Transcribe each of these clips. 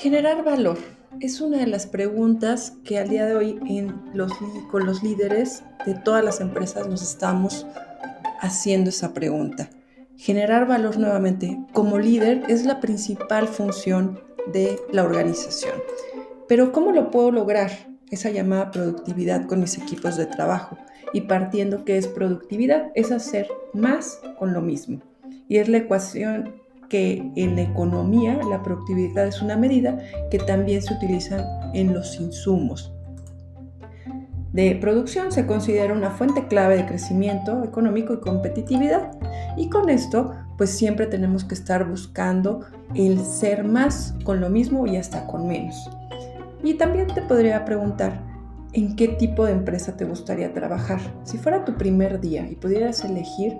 Generar valor es una de las preguntas que al día de hoy con los líderes de todas las empresas nos estamos haciendo esa pregunta. Generar valor nuevamente como líder es la principal función de la organización. Pero ¿cómo lo puedo lograr? Esa llamada productividad con mis equipos de trabajo. Y partiendo que es productividad, es hacer más con lo mismo. Y es la ecuación que en la economía la productividad es una medida que también se utiliza en los insumos. De producción se considera una fuente clave de crecimiento económico y competitividad y con esto pues siempre tenemos que estar buscando el ser más con lo mismo y hasta con menos. Y también te podría preguntar, ¿en qué tipo de empresa te gustaría trabajar? Si fuera tu primer día y pudieras elegir,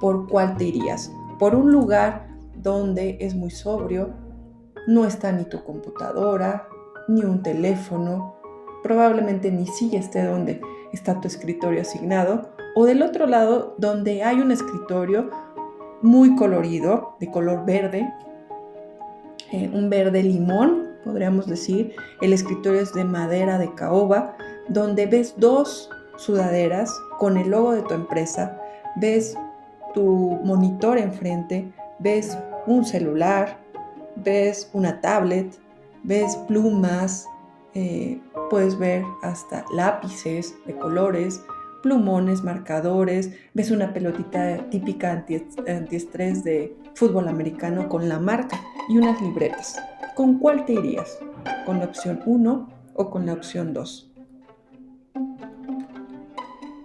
¿por cuál te irías? ¿Por un lugar donde es muy sobrio, no está ni tu computadora, ni un teléfono, probablemente ni sigue esté donde está tu escritorio asignado, o del otro lado donde hay un escritorio muy colorido, de color verde, eh, un verde limón, podríamos decir, el escritorio es de madera de caoba, donde ves dos sudaderas con el logo de tu empresa, ves tu monitor enfrente, ves un celular, ves una tablet, ves plumas, eh, puedes ver hasta lápices de colores, plumones, marcadores, ves una pelotita típica antiestrés de fútbol americano con la marca y unas libretas. ¿Con cuál te irías? ¿Con la opción 1 o con la opción 2?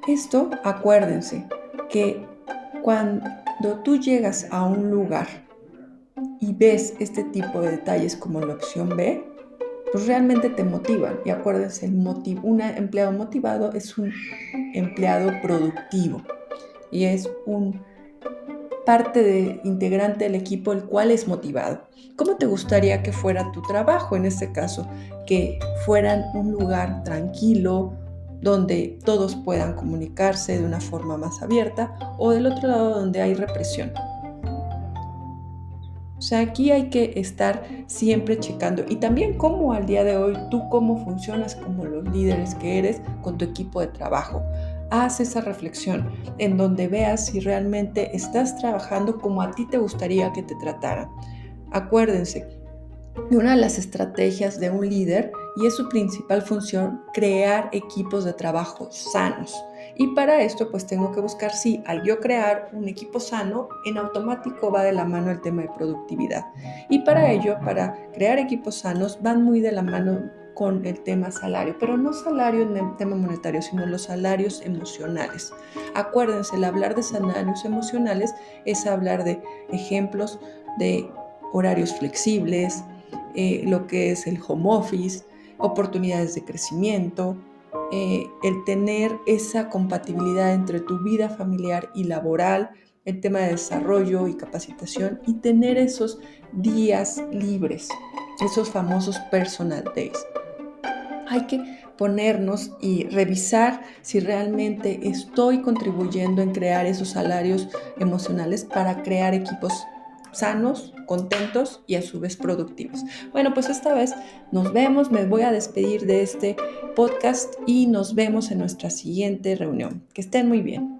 Esto, acuérdense que cuando tú llegas a un lugar y ves este tipo de detalles como la opción B, pues realmente te motivan. Y acuérdense, el un empleado motivado es un empleado productivo y es un parte de integrante del equipo el cual es motivado. ¿Cómo te gustaría que fuera tu trabajo en este caso? Que fueran un lugar tranquilo, donde todos puedan comunicarse de una forma más abierta o del otro lado donde hay represión. O sea, aquí hay que estar siempre checando y también cómo al día de hoy tú cómo funcionas como los líderes que eres con tu equipo de trabajo. Haz esa reflexión en donde veas si realmente estás trabajando como a ti te gustaría que te trataran. Acuérdense, una de las estrategias de un líder y es su principal función crear equipos de trabajo sanos. Y para esto pues tengo que buscar si al yo crear un equipo sano, en automático va de la mano el tema de productividad. Y para ello, para crear equipos sanos, van muy de la mano con el tema salario, pero no salario en el tema monetario, sino los salarios emocionales. Acuérdense, el hablar de salarios emocionales es hablar de ejemplos de horarios flexibles, eh, lo que es el home office, oportunidades de crecimiento, eh, el tener esa compatibilidad entre tu vida familiar y laboral, el tema de desarrollo y capacitación y tener esos días libres, esos famosos personal days. Hay que ponernos y revisar si realmente estoy contribuyendo en crear esos salarios emocionales para crear equipos sanos, contentos y a su vez productivos. Bueno, pues esta vez nos vemos, me voy a despedir de este podcast y nos vemos en nuestra siguiente reunión. Que estén muy bien.